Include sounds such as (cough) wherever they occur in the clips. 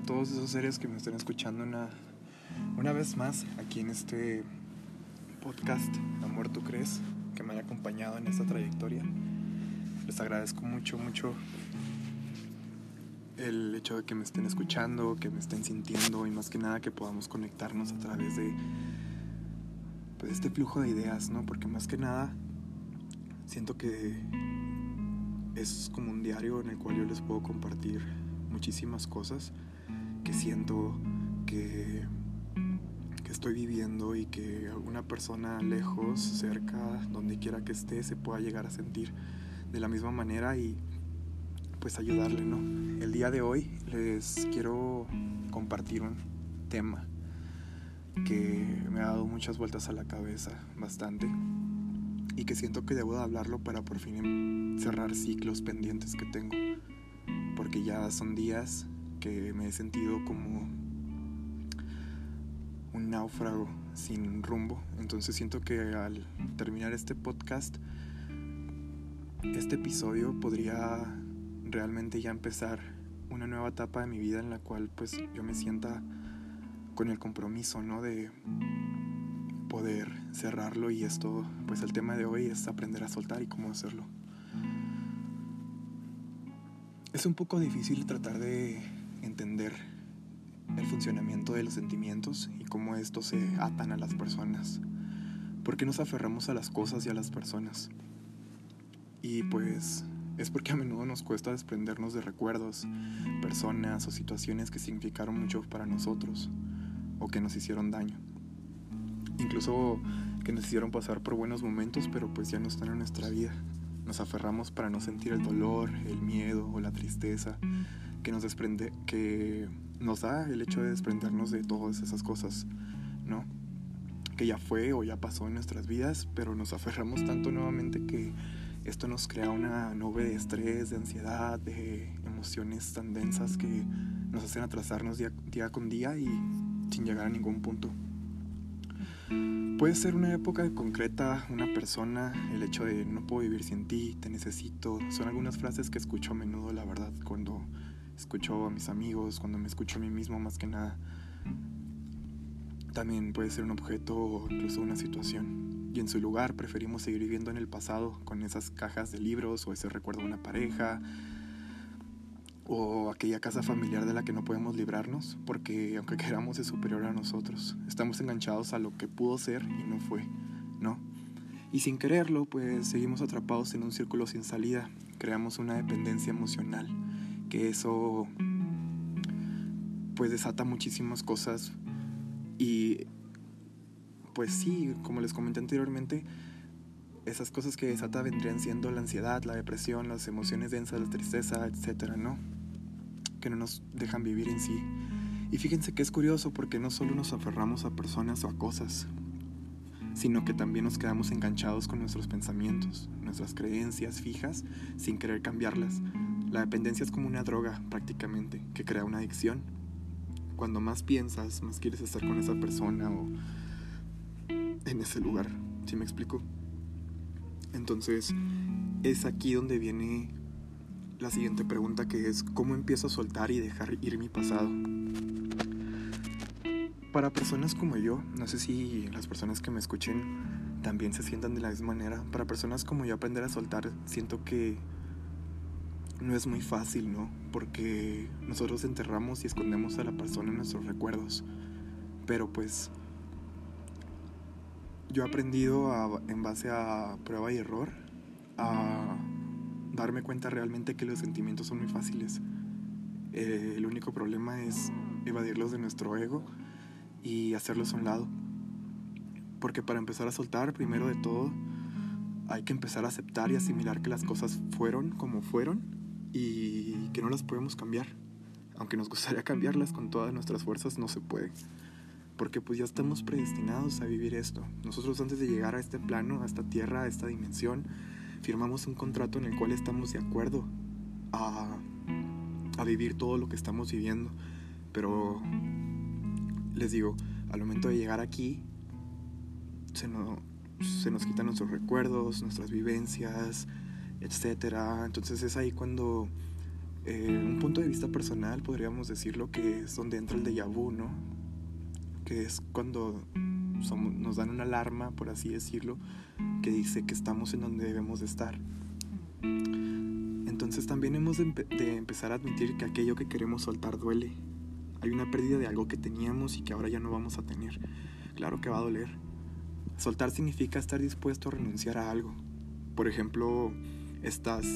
a todos esos seres que me estén escuchando una, una vez más aquí en este podcast Amor tú crees que me haya acompañado en esta trayectoria. Les agradezco mucho, mucho el hecho de que me estén escuchando, que me estén sintiendo y más que nada que podamos conectarnos a través de pues, este flujo de ideas, ¿no? Porque más que nada siento que es como un diario en el cual yo les puedo compartir muchísimas cosas que siento que, que estoy viviendo y que alguna persona lejos, cerca, donde quiera que esté, se pueda llegar a sentir de la misma manera y pues ayudarle, ¿no? El día de hoy les quiero compartir un tema que me ha dado muchas vueltas a la cabeza, bastante, y que siento que debo de hablarlo para por fin cerrar ciclos pendientes que tengo porque ya son días que me he sentido como un náufrago sin rumbo. Entonces siento que al terminar este podcast, este episodio podría realmente ya empezar una nueva etapa de mi vida en la cual pues yo me sienta con el compromiso, ¿no? De poder cerrarlo y esto, pues el tema de hoy es aprender a soltar y cómo hacerlo. Es un poco difícil tratar de entender el funcionamiento de los sentimientos y cómo estos se atan a las personas. ¿Por qué nos aferramos a las cosas y a las personas? Y pues es porque a menudo nos cuesta desprendernos de recuerdos, personas o situaciones que significaron mucho para nosotros o que nos hicieron daño. Incluso que nos hicieron pasar por buenos momentos, pero pues ya no están en nuestra vida. Nos aferramos para no sentir el dolor, el miedo o la tristeza que nos desprende, que nos da el hecho de desprendernos de todas esas cosas, ¿no? Que ya fue o ya pasó en nuestras vidas, pero nos aferramos tanto nuevamente que esto nos crea una nube de estrés, de ansiedad, de emociones tan densas que nos hacen atrasarnos día, día con día y sin llegar a ningún punto. Puede ser una época concreta, una persona, el hecho de no puedo vivir sin ti, te necesito. Son algunas frases que escucho a menudo, la verdad, cuando escucho a mis amigos, cuando me escucho a mí mismo más que nada. También puede ser un objeto o incluso una situación. Y en su lugar preferimos seguir viviendo en el pasado con esas cajas de libros o ese recuerdo de una pareja, o aquella casa familiar de la que no podemos librarnos porque aunque (laughs) queramos es superior a nosotros. Estamos enganchados a lo que pudo ser y no fue, ¿no? Y sin quererlo, pues seguimos atrapados en un círculo sin salida. Creamos una dependencia emocional, que eso pues desata muchísimas cosas y pues sí, como les comenté anteriormente, esas cosas que desata vendrían siendo la ansiedad, la depresión, las emociones densas, la tristeza, etcétera, ¿no? que no nos dejan vivir en sí. Y fíjense que es curioso porque no solo nos aferramos a personas o a cosas, sino que también nos quedamos enganchados con nuestros pensamientos, nuestras creencias fijas, sin querer cambiarlas. La dependencia es como una droga prácticamente, que crea una adicción. Cuando más piensas, más quieres estar con esa persona o en ese lugar, ¿sí me explico? Entonces, es aquí donde viene la siguiente pregunta que es ¿cómo empiezo a soltar y dejar ir mi pasado? Para personas como yo, no sé si las personas que me escuchen también se sientan de la misma manera, para personas como yo aprender a soltar siento que no es muy fácil, ¿no? Porque nosotros enterramos y escondemos a la persona en nuestros recuerdos. Pero pues yo he aprendido en base a prueba y error a darme cuenta realmente que los sentimientos son muy fáciles. Eh, el único problema es evadirlos de nuestro ego y hacerlos a un lado. Porque para empezar a soltar, primero de todo, hay que empezar a aceptar y asimilar que las cosas fueron como fueron y que no las podemos cambiar. Aunque nos gustaría cambiarlas con todas nuestras fuerzas, no se puede. Porque pues ya estamos predestinados a vivir esto. Nosotros antes de llegar a este plano, a esta tierra, a esta dimensión, firmamos un contrato en el cual estamos de acuerdo a, a vivir todo lo que estamos viviendo. Pero les digo, al momento de llegar aquí, se, se nos quitan nuestros recuerdos, nuestras vivencias, etc. Entonces es ahí cuando Eh, un punto de vista personal podríamos decirlo que es donde entra el déjà vu, ¿no? Que es cuando nos dan una alarma, por así decirlo, que dice que estamos en donde debemos de estar. Entonces también hemos de, empezar a admitir que aquello que queremos soltar duele. Hay una pérdida de algo que teníamos y que ahora ya no vamos a tener. Claro que va a doler. Soltar significa estar dispuesto a renunciar a algo. Por ejemplo, estás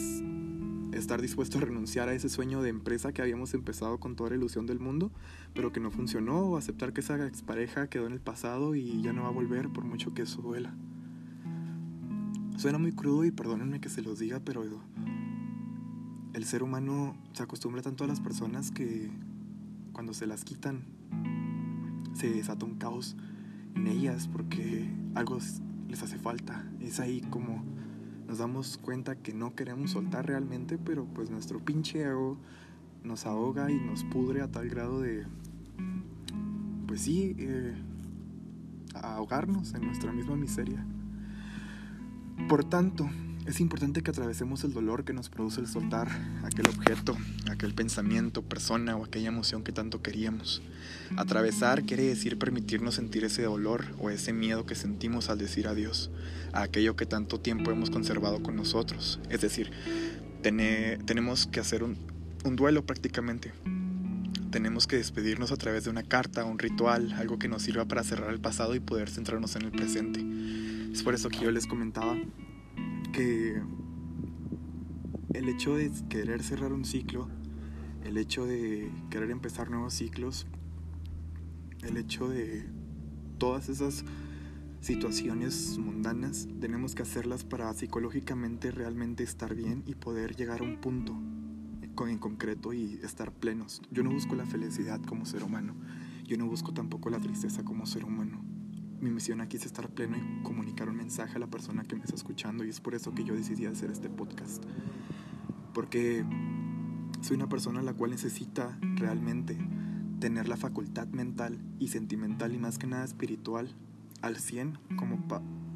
estar dispuesto a renunciar a ese sueño de empresa que habíamos empezado con toda la ilusión del mundo, pero que no funcionó, o aceptar que esa expareja quedó en el pasado y ya no va a volver por mucho que eso duela. Suena muy crudo y perdónenme que se los diga, pero el ser humano se acostumbra tanto a las personas que cuando se las quitan se desata un caos en ellas porque algo les hace falta. Es ahí como nos damos cuenta que no queremos soltar realmente, pero pues nuestro pinche ego nos ahoga y nos pudre a tal grado de, pues sí, eh, ahogarnos en nuestra misma miseria. Por tanto, es importante que atravesemos el dolor que nos produce el soltar aquel objeto, aquel pensamiento, persona o aquella emoción que tanto queríamos. Atravesar quiere decir permitirnos sentir ese dolor o ese miedo que sentimos al decir adiós a aquello que tanto tiempo hemos conservado con nosotros. Es decir, tenemos que hacer un, un duelo prácticamente. Tenemos que despedirnos a través de una carta, un ritual, algo que nos sirva para cerrar el pasado y poder centrarnos en el presente. Es por eso que yo les comentaba que el hecho de querer cerrar un ciclo, el hecho de querer empezar nuevos ciclos, el hecho de todas esas situaciones mundanas, tenemos que hacerlas para psicológicamente realmente estar bien y poder llegar a un punto en concreto y estar plenos. Yo no busco la felicidad como ser humano, yo no busco tampoco la tristeza como ser humano mi misión aquí es estar pleno y comunicar un mensaje a la persona que me está escuchando y es por eso que yo decidí hacer este podcast. Porque soy una persona la cual necesita realmente tener la facultad mental y sentimental y más que nada espiritual al 100 como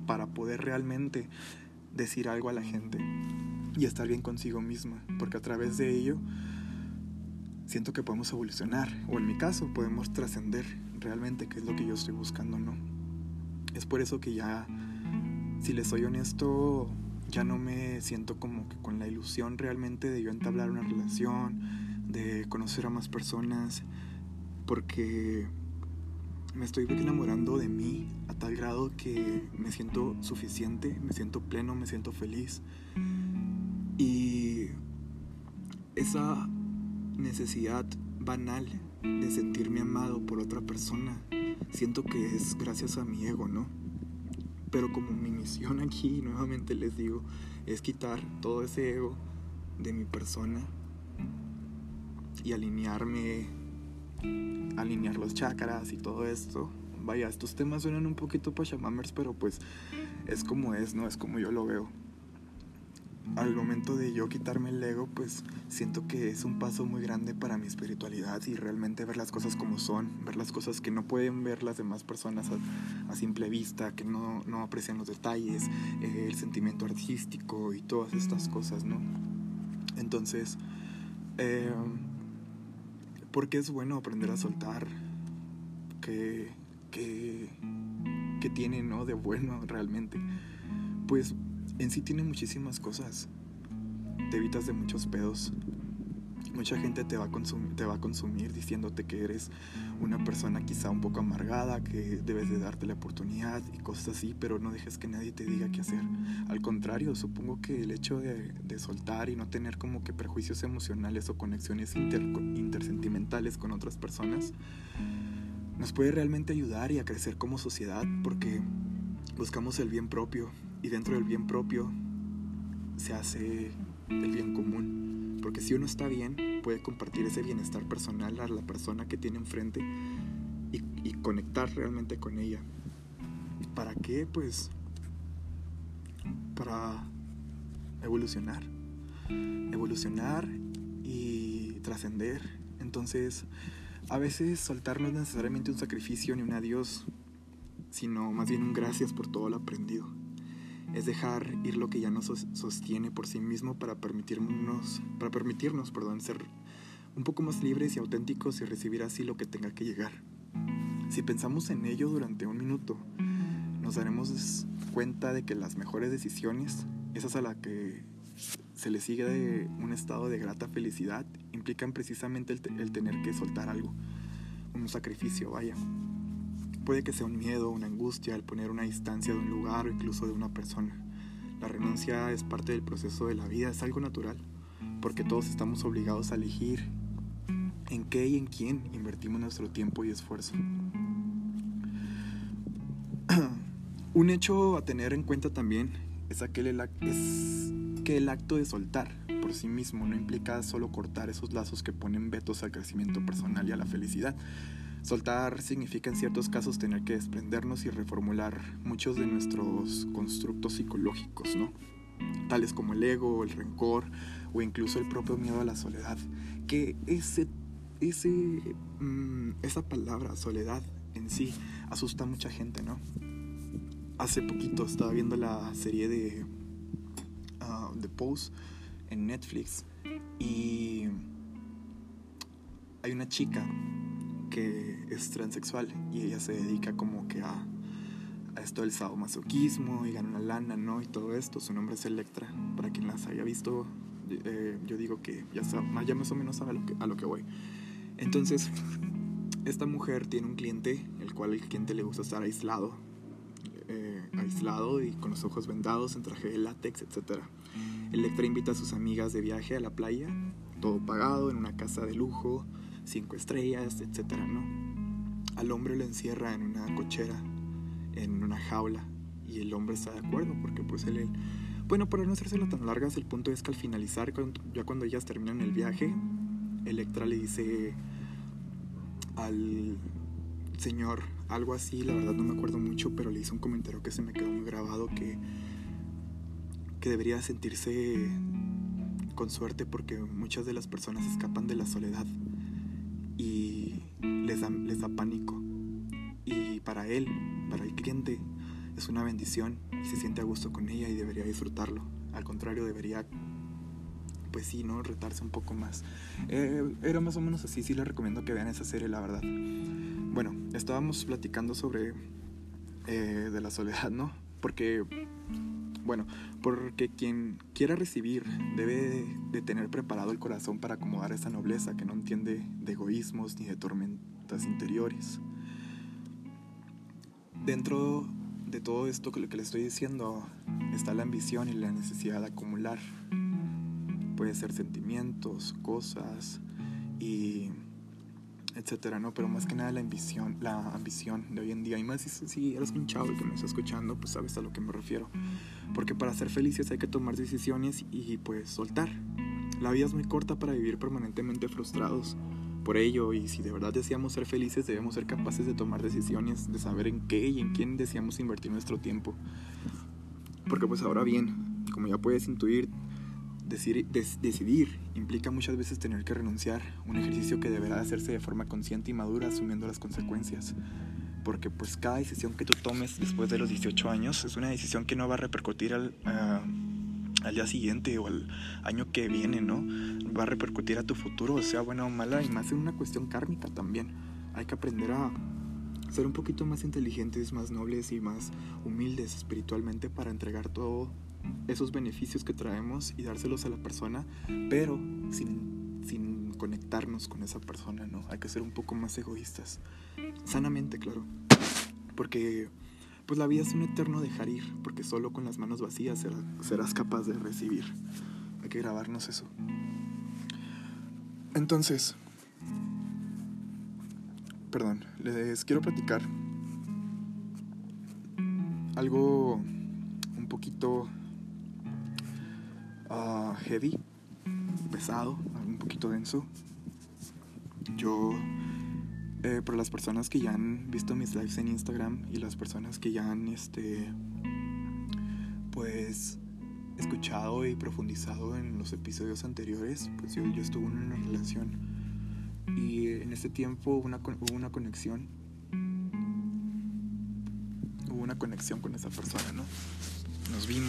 para poder realmente decir algo a la gente y estar bien consigo misma, porque a través de ello siento que podemos evolucionar, o en mi caso podemos trascender realmente, que es lo que yo estoy buscando, ¿no? Es por eso que ya, si les soy honesto, ya no me siento como que con la ilusión realmente de yo entablar una relación, de conocer a más personas, porque me estoy enamorando de mí a tal grado que me siento suficiente, me siento pleno, me siento feliz. Y esa necesidad banal de sentirme amado por otra persona siento que es gracias a mi ego, ¿no? Pero como mi misión (laughs) aquí, nuevamente les digo, es quitar todo ese ego de mi persona y alinearme, alinear los chakras y todo esto. Vaya, estos temas suenan un poquito pachamamers, pero pues es como es, ¿no? Es como yo lo veo al momento de yo quitarme el ego, pues siento que es un paso muy grande para mi espiritualidad y realmente ver las cosas como son, ver las cosas que no pueden ver las demás personas a, simple vista, que no, no, aprecian los detalles, eh, el sentimiento artístico y todas estas cosas, ¿no? Entonces, eh, ¿por qué es bueno aprender a soltar? ¿Qué, qué, qué tiene, ¿no? De bueno realmente. Pues en sí tiene muchísimas cosas. Te evitas de muchos pedos. Mucha gente te va, a consumir, te va consumir diciéndote que eres una persona quizá un poco amargada, que debes de darte la oportunidad y cosas así, pero no dejes que nadie te diga qué hacer. Al contrario, supongo que el hecho de, soltar y no tener como que prejuicios emocionales o conexiones intersentimentales con otras personas nos puede realmente ayudar y a crecer como sociedad porque buscamos el bien propio y dentro del bien propio se hace el bien común. Porque si uno está bien, puede compartir ese bienestar personal a la persona que tiene enfrente y, y conectar realmente con ella. ¿Para qué? Pues para evolucionar. Evolucionar y trascender. Entonces, a veces soltar no es necesariamente un sacrificio ni un adiós, sino más bien un gracias por todo lo aprendido. Es dejar ir lo que ya nos sostiene por sí mismo para permitirnos, para permitirnos perdón, ser un poco más libres y auténticos y recibir así lo que tenga que llegar. Si pensamos en ello durante un minuto, nos daremos cuenta de que las mejores decisiones, esas a las que se le sigue de un estado de grata felicidad, implican precisamente el, el tener que soltar algo, un sacrificio, vaya. Puede que sea un miedo, una angustia, el poner una distancia de un lugar o incluso de una persona. La renuncia es parte del proceso de la vida, es algo natural, porque todos estamos obligados a elegir en qué y en quién invertimos nuestro tiempo y esfuerzo. (clears throat) un hecho a tener en cuenta también es, aquel es que el acto de soltar por sí mismo no implica solo cortar esos lazos que ponen vetos al crecimiento personal y a la felicidad, Soltar significa en ciertos casos tener que desprendernos y reformular muchos de nuestros constructos psicológicos, ¿no? Tales como el ego, el rencor o incluso el propio miedo a la soledad. Que ese, ese, mm, esa palabra, soledad, en sí, asusta a mucha gente, ¿no? Hace poquito estaba viendo la serie de uh, The Pose en Netflix y hay una chica es transexual y ella se dedica como que a, esto del sadomasoquismo y gana una lana, ¿no? Y todo esto. Su nombre es Electra. Para quien las haya visto, eh, yo digo que ya, ya más o menos sabe a lo, que, a lo que voy. Entonces, esta mujer tiene un cliente, el cual el cliente le gusta estar aislado, eh, aislado y con los ojos vendados en traje de látex, etc. Electra invita a sus amigas de viaje a la playa, todo pagado, en una casa de lujo, cinco estrellas, etcétera, ¿no? Al hombre lo encierra en una cochera, en una jaula, y el hombre está de acuerdo, porque pues él, bueno, para no hacérselo tan largas, el punto es que al finalizar, ya cuando ellas terminan el viaje, Electra le dice al señor algo así, la verdad no me acuerdo mucho, pero le hizo un comentario que se me quedó muy grabado que, que debería sentirse con suerte porque muchas de las personas escapan de la soledad y les da, les da pánico. Y para él, para el cliente, es una bendición y se siente a gusto con ella y debería disfrutarlo. Al contrario, debería, pues sí, ¿no? Retarse un poco más. Eh, era más o menos así, sí les recomiendo que vean esa serie, la verdad. Bueno, estábamos platicando sobre eh, de la soledad, ¿no? Porque bueno, porque quien quiera recibir debe de tener preparado el corazón para acomodar esa nobleza que no entiende de egoísmos ni de tormentas interiores. Dentro de todo esto que que le estoy diciendo está la ambición y la necesidad de acumular. Puede ser sentimientos, cosas y etcétera, ¿no? Pero más que nada la ambición, la ambición de hoy en día. Y más si, si eres un chavo el que me está escuchando, pues sabes a lo que me refiero. Porque para ser felices hay que tomar decisiones y pues soltar. La vida es muy corta para vivir permanentemente frustrados. Por ello, y si de verdad deseamos ser felices, debemos ser capaces de tomar decisiones, de saber en qué y en quién deseamos invertir nuestro tiempo. Porque pues ahora bien, como ya puedes intuir, decidir implica muchas veces tener que renunciar, un ejercicio que deberá hacerse de forma consciente y madura asumiendo las consecuencias. Porque pues cada decisión que tú tomes después de los 18 años es una decisión que no va a repercutir al, al día siguiente o al año que viene, ¿no? Va a repercutir a tu futuro, sea buena o mala, y más en una cuestión kármica también. Hay que aprender a ser un poquito más inteligentes, más nobles y más humildes espiritualmente para entregar todo esos beneficios que traemos y dárselos a la persona, pero sin, sin conectarnos con esa persona, ¿no? Hay que ser un poco más egoístas. Sanamente, claro. Porque pues la vida es un eterno dejar ir, porque solo con las manos vacías serás capaz de recibir. Hay que grabarnos eso. Entonces, perdón, les quiero platicar algo un poquito uh, heavy, pesado, un poquito denso. Yo, eh, las personas que ya han visto mis lives en Instagram y las personas que ya han, este, pues, escuchado y profundizado en los episodios anteriores, pues yo, yo estuve en una relación y en ese tiempo hubo una conexión, hubo una conexión con esa persona, ¿no?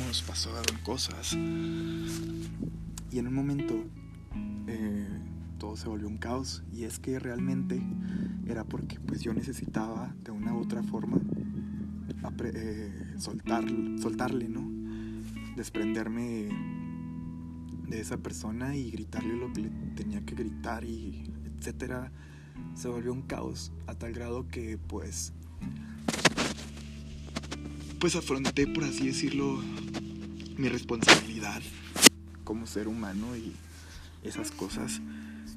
Nos pasaron cosas. Y en un momento eh, todo se volvió un caos. Y es que realmente era porque pues yo necesitaba de una u otra forma eh, soltar, soltarle, ¿no? Desprenderme de esa persona y gritarle lo que le tenía que gritar y etcétera. Se volvió un caos a tal grado que pues pues afronté, por así decirlo, mi responsabilidad como ser humano y esas cosas.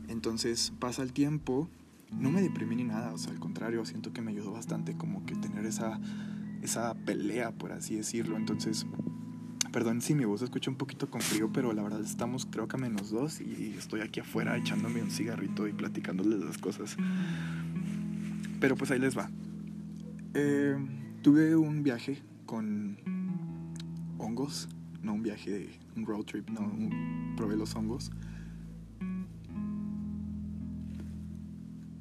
Entonces pasa el tiempo, no me deprimí ni nada, o sea, al contrario, siento que me ayudó bastante como que tener esa, esa pelea, por así decirlo. Entonces, perdón si mi voz se escucha un poquito con frío, pero la verdad estamos creo que a menos dos y estoy aquí afuera echándome un cigarrito y platicándoles las cosas. Pero pues ahí les va. Eh, tuve un viaje con hongos, no un viaje de un road trip, no, probé los hongos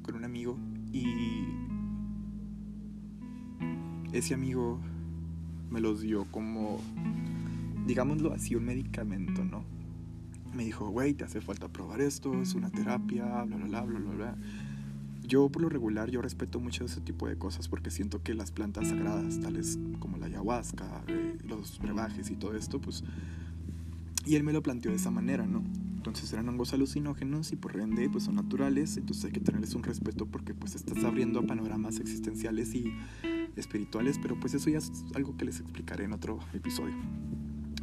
con un amigo y ese amigo me los dio como, digámoslo así, un medicamento, ¿no? Me dijo, güey, te hace falta probar esto, es una terapia, bla, bla, bla, bla, bla, bla. Yo por lo regular yo respeto mucho ese tipo de cosas porque siento que las plantas sagradas, tales como la ayahuasca, eh, los brebajes y todo esto, pues... Y él me lo planteó de esa manera, ¿no? Entonces eran hongos alucinógenos y por ende pues son naturales, entonces hay que tenerles un respeto porque pues estás abriendo panoramas existenciales y espirituales, pero pues eso ya es algo que les explicaré en otro episodio.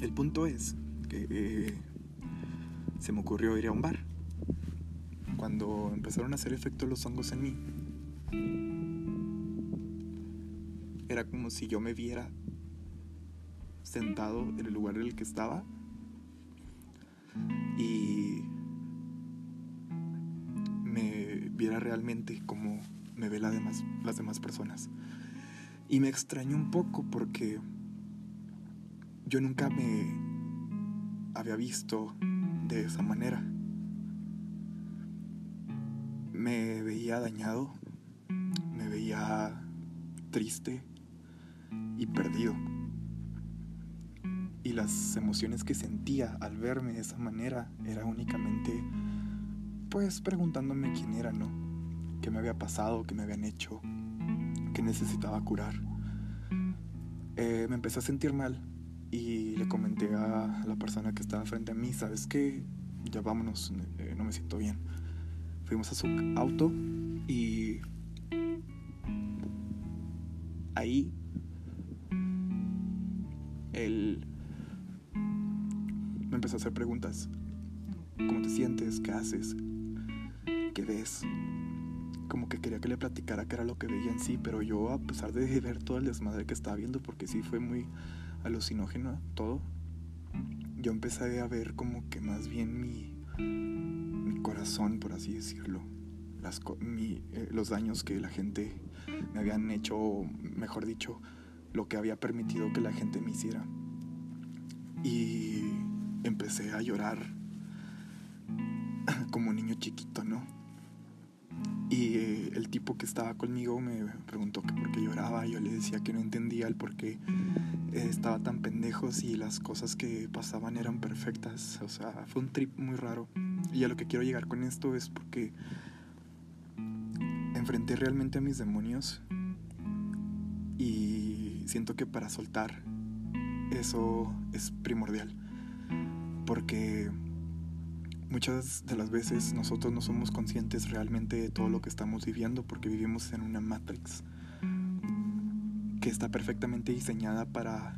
El punto es que eh, se me ocurrió ir a un bar cuando empezaron a hacer efecto los hongos en mí, era como si yo me viera sentado en el lugar en el que estaba y me viera realmente como me ve las demás, las demás personas. Y me extrañó un poco porque yo nunca me había visto de esa manera me veía dañado, me veía triste y perdido. Y las emociones que sentía al verme de esa manera era únicamente, pues preguntándome quién era, ¿no? ¿Qué me había pasado? ¿Qué me habían hecho? ¿Qué necesitaba curar? Eh, me empecé a sentir mal y le comenté a la persona que estaba frente a mí, ¿sabes qué? Ya vámonos, eh, no me siento bien Fuimos a su auto y ahí él me empezó a hacer preguntas. ¿Cómo te sientes? ¿Qué haces? ¿Qué ves? Como que quería que le platicara qué era lo que veía en sí, pero yo a pesar de ver todo el desmadre que estaba viendo, porque sí fue muy alucinógeno todo, yo empecé a ver como que más bien mi corazón, por así decirlo. Eh, los daños que la gente me habían hecho, o mejor dicho, lo que había permitido que la gente me hiciera. Y empecé a llorar (laughs) como un niño chiquito, ¿no? Y eh, el tipo que estaba conmigo me preguntó que por qué lloraba. Yo le decía que no entendía el por qué eh, estaba tan pendejo si las cosas que pasaban eran perfectas. O sea, fue un trip muy raro. Y a lo que quiero llegar con esto es porque enfrenté realmente a mis demonios y siento que para soltar eso es primordial. Porque muchas de las veces nosotros no somos conscientes realmente de todo lo que estamos viviendo porque vivimos en una matrix que está perfectamente diseñada para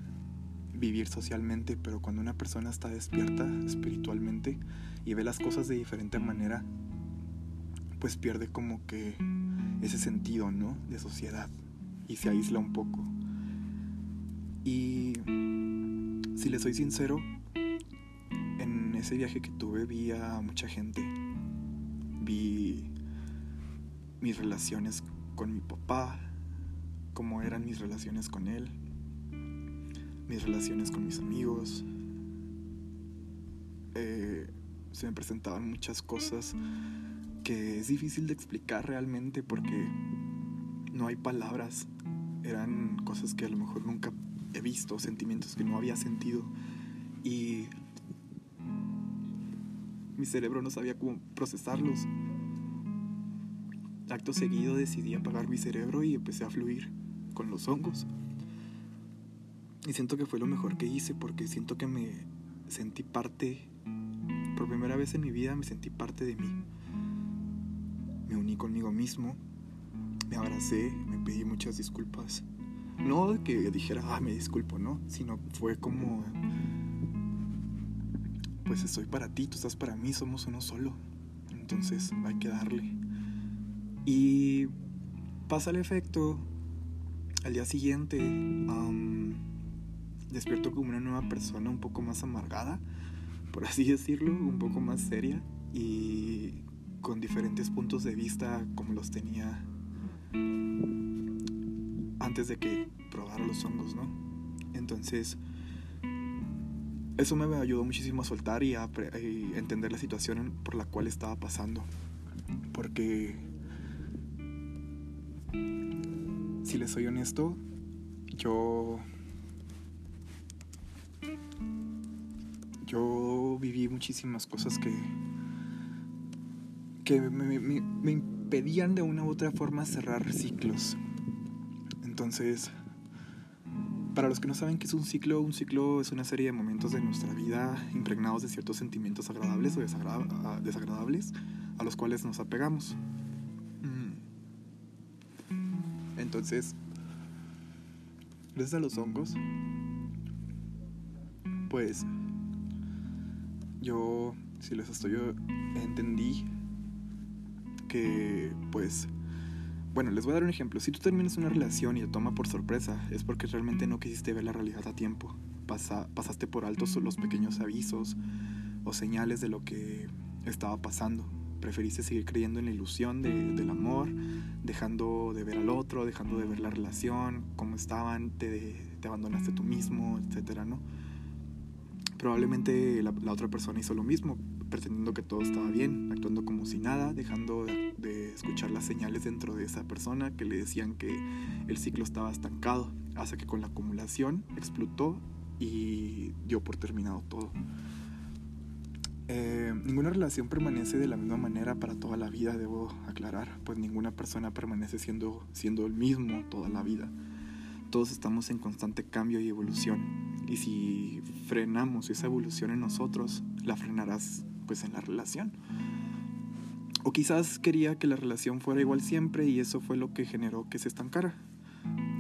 vivir socialmente, pero cuando una persona está despierta espiritualmente y ve las cosas de diferente manera, pues pierde como que ese sentido, ¿no? De sociedad y se aísla un poco. Y si le soy sincero, en ese viaje que tuve vi a mucha gente. Vi mis relaciones con mi papá, cómo eran mis relaciones con él, mis relaciones con mis amigos. Eh, se me presentaban muchas cosas que es difícil de explicar realmente porque no hay palabras. Eran cosas que a lo mejor nunca he visto, sentimientos que no había sentido y mi cerebro no sabía cómo procesarlos. Acto seguido decidí apagar mi cerebro y empecé a fluir con los hongos. Y siento que fue lo mejor que hice porque siento que me sentí parte, por primera vez en mi vida me sentí parte de mí. Me uní conmigo mismo, me abracé, me pedí muchas disculpas. No que dijera, ah, me disculpo, no, sino fue como, pues estoy para ti, tú estás para mí, somos uno solo. Entonces hay que darle. Y pasa el efecto, al día siguiente despierto como una nueva persona un poco más amargada, por así decirlo, un poco más seria y con diferentes puntos de vista como los tenía antes de que probara los hongos, ¿no? Entonces, eso me ayudó muchísimo a soltar y a, entender la situación por la cual estaba pasando. Porque, si les soy honesto, yo yo viví muchísimas cosas que, que me, impedían de una u otra forma cerrar ciclos. Entonces, para los que no saben qué es un ciclo, un ciclo es una serie de momentos de nuestra vida impregnados de ciertos sentimientos agradables o desagradables a los cuales nos apegamos. Mm. Entonces, gracias a los hongos, pues yo, si les estoy, entendí que, pues, bueno, les voy a dar un ejemplo. Si tú terminas una relación y te toma por sorpresa, es porque realmente no quisiste ver la realidad a tiempo. pasaste por alto los pequeños avisos o señales de lo que estaba pasando. Preferiste seguir creyendo en la ilusión del amor, dejando de ver al otro, dejando de ver la relación, cómo estaban, te, te abandonaste tú mismo, etcétera, ¿no? Probablemente la, otra persona hizo lo mismo, pretendiendo que todo estaba bien, actuando como si nada, dejando de, escuchar las señales dentro de esa persona que le decían que el ciclo estaba estancado, hasta que con la acumulación explotó y dio por terminado todo. Eh, ninguna relación permanece de la misma manera para toda la vida, debo aclarar, pues ninguna persona permanece siendo, siendo el mismo toda la vida. Todos estamos en constante cambio y evolución y si frenamos esa evolución en nosotros, la frenarás pues en la relación. O quizás quería que la relación fuera igual siempre y eso fue lo que generó que se estancara.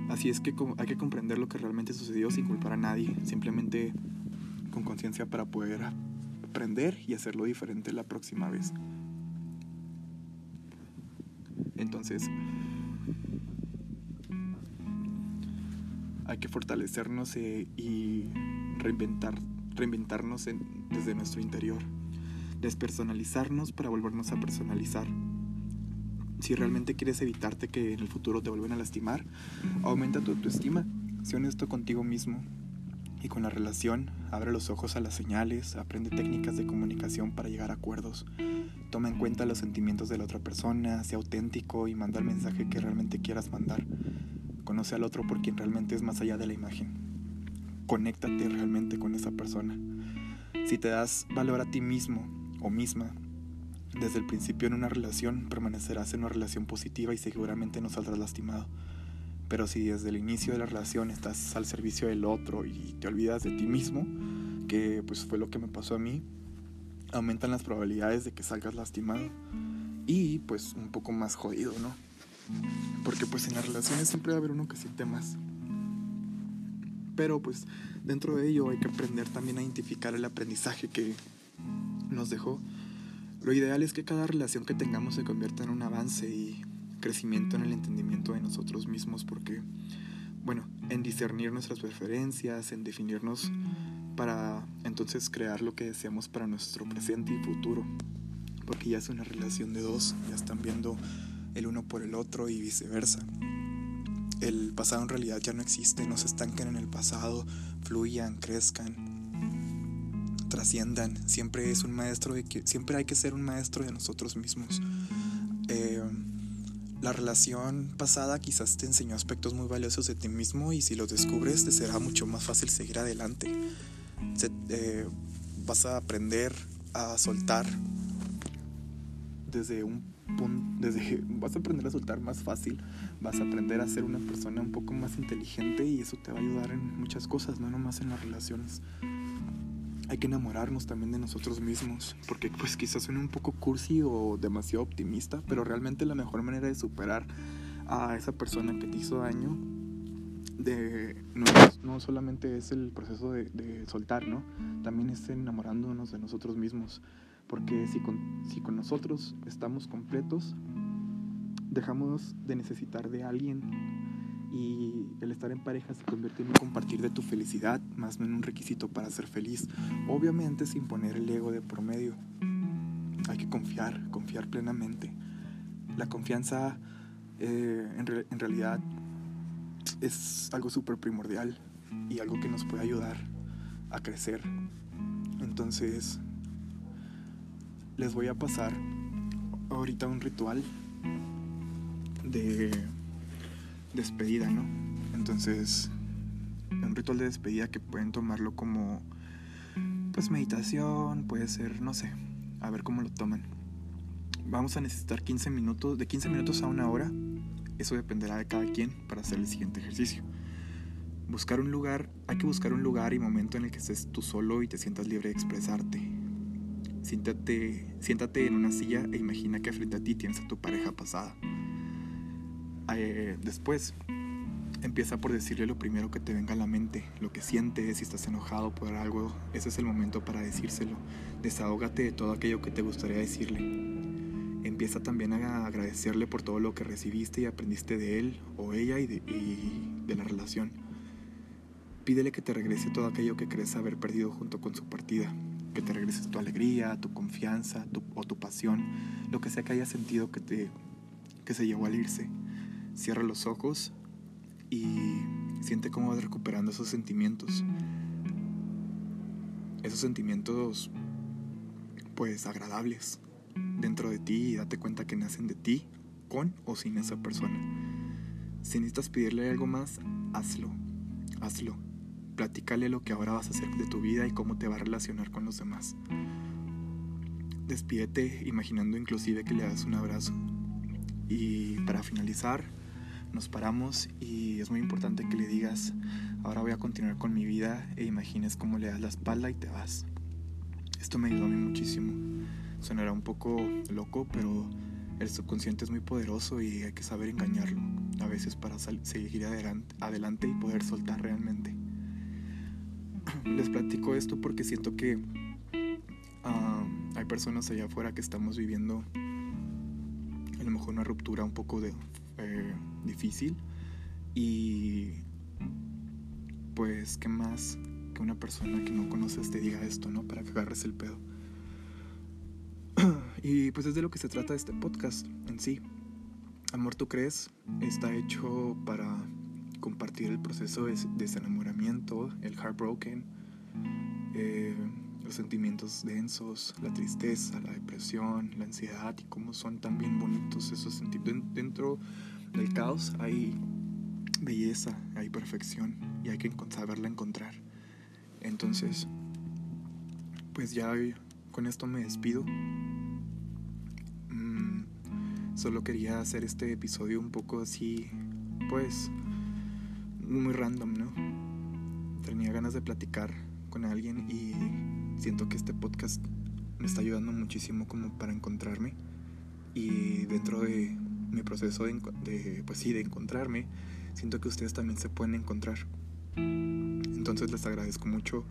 Así es que hay que comprender lo que realmente sucedió sin culpar a nadie, simplemente con conciencia para poder aprender y hacerlo diferente la próxima vez. Entonces, hay que fortalecernos eh, y reinventar, reinventarnos desde nuestro interior. Despersonalizarnos para volvernos a personalizar. Si realmente quieres evitarte que en el futuro te vuelvan a lastimar, aumenta tu autoestima. Sé honesto contigo mismo y con la relación. Abre los ojos a las señales, aprende técnicas de comunicación para llegar a acuerdos. Toma en cuenta los sentimientos de la otra persona, sea auténtico y manda el mensaje que realmente quieras mandar. Conoce al otro por quien realmente es más allá de la imagen. Conéctate realmente con esa persona. Si te das valor a ti mismo o misma, desde el principio en una relación permanecerás en una relación positiva y seguramente no saldrás lastimado. Pero si desde el inicio de la relación estás al servicio del otro y te olvidas de ti mismo, que pues fue lo que me pasó a mí, aumentan las probabilidades de que salgas lastimado y pues un poco más jodido, ¿no? Porque pues en las relaciones siempre va a haber uno que siente más. Pero pues dentro de ello hay que aprender también a identificar el aprendizaje que nos dejó. Lo ideal es que cada relación que tengamos se convierta en un avance y crecimiento en el entendimiento de nosotros mismos porque, bueno, en discernir nuestras preferencias, en definirnos para entonces crear lo que deseamos para nuestro presente y futuro. Porque ya es una relación de dos, ya están viendo el uno por el otro y viceversa. El pasado en realidad ya no existe, no se estanquen en el pasado, fluyan, crezcan, trasciendan. Siempre es un maestro de que siempre hay que ser un maestro de nosotros mismos. Eh, La relación pasada quizás te enseñó aspectos muy valiosos de ti mismo y si los descubres te será mucho más fácil seguir adelante. Eh, vas a aprender a soltar desde un desde, vas a aprender a soltar más fácil, vas a aprender a ser una persona un poco más inteligente y eso te va a ayudar en muchas cosas, no nomás en las relaciones hay que enamorarnos también de nosotros mismos, porque pues quizás suene un poco cursi o demasiado optimista, pero realmente la mejor manera de superar a esa persona que te hizo daño de, no, solamente es el proceso de, soltar, ¿no? También es enamorándonos de nosotros mismos, porque si con, si con nosotros estamos completos, dejamos de necesitar de alguien y el estar en pareja se convierte en un compartir de tu felicidad, más no en un requisito para ser feliz. Obviamente sin poner el ego de promedio. Hay que confiar, confiar plenamente. La confianza eh, en, en realidad es algo súper primordial y algo que nos puede ayudar a crecer. Entonces, les voy a pasar ahorita un ritual de despedida, ¿no? Entonces, un ritual de despedida que pueden tomarlo como, pues, meditación, puede ser, no sé, a ver cómo lo toman. Vamos a necesitar 15 minutos, de 15 minutos a una hora, eso dependerá de cada quien para hacer el siguiente ejercicio. Buscar un lugar, hay que buscar un lugar y momento en el que estés tú solo y te sientas libre de expresarte. Siéntate, siéntate en una silla e imagina que frente a ti tienes a tu pareja pasada. Eh, después empieza por decirle lo primero que te venga a la mente, lo que sientes, si estás enojado por algo, ese es el momento para decírselo. Desahógate de todo aquello que te gustaría decirle. Empieza también a agradecerle por todo lo que recibiste y aprendiste de él o ella y de, de la relación. Pídele que te regrese todo aquello que crees haber perdido junto con su partida. Que te regrese tu alegría, tu confianza o tu pasión, lo que sea que hayas sentido que, te, que se llevó al irse Cierra los ojos y siente cómo vas recuperando esos sentimientos. Esos sentimientos, pues, agradables dentro de ti y date cuenta que nacen de ti, con o sin esa persona. Si necesitas pedirle algo más, hazlo. Hazlo. Platícale lo que ahora vas a hacer de tu vida y cómo te va a relacionar con los demás. Despídete imaginando inclusive que le das un abrazo. Y para finalizar, nos paramos y es muy importante que le digas, ahora voy a continuar con mi vida e imagines cómo le das la espalda y te vas. Esto me ayudó a mí muchísimo. Sonará un poco loco, pero el subconsciente es muy poderoso y hay que saber engañarlo a veces para seguir adelante y poder soltar realmente. Les platico esto porque siento que hay personas allá afuera que estamos viviendo a lo mejor una ruptura un poco de, eh, difícil y pues qué más que una persona que no conoces te diga esto, ¿no? Para que agarres el pedo. (clears throat) y pues es de lo que se trata este podcast en sí. Amor, ¿tú crees? Está hecho para compartir el proceso de desenamoramiento, el heartbroken, eh, los sentimientos densos, la tristeza, la depresión, la ansiedad y cómo son también bonitos esos sentimientos. Dentro del caos hay belleza, hay perfección y hay que saberla encontrar. Entonces, pues ya con esto me despido. Mm, solo quería hacer este episodio un poco así, pues, muy random, ¿no? Tenía ganas de platicar con alguien y siento que este podcast me está ayudando muchísimo como para encontrarme y dentro de mi proceso de, pues sí, de encontrarme, siento que ustedes también se pueden encontrar. Entonces les agradezco mucho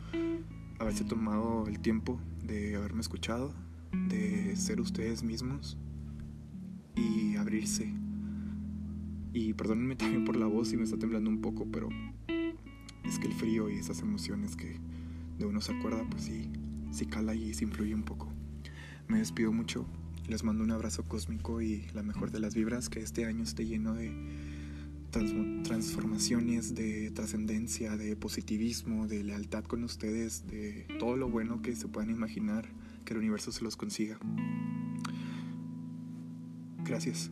haberse tomado el tiempo de haberme escuchado, de ser ustedes mismos y abrirse. Y perdónenme también por la voz si me está temblando un poco, pero es que el frío y esas emociones que de uno se acuerda, pues sí, sí cala y se influye un poco. Me despido mucho. Les mando un abrazo cósmico y la mejor de las vibras, que este año esté lleno de transformaciones, de trascendencia, de positivismo, de lealtad con ustedes, de todo lo bueno que se puedan imaginar, que el universo se los consiga. Gracias.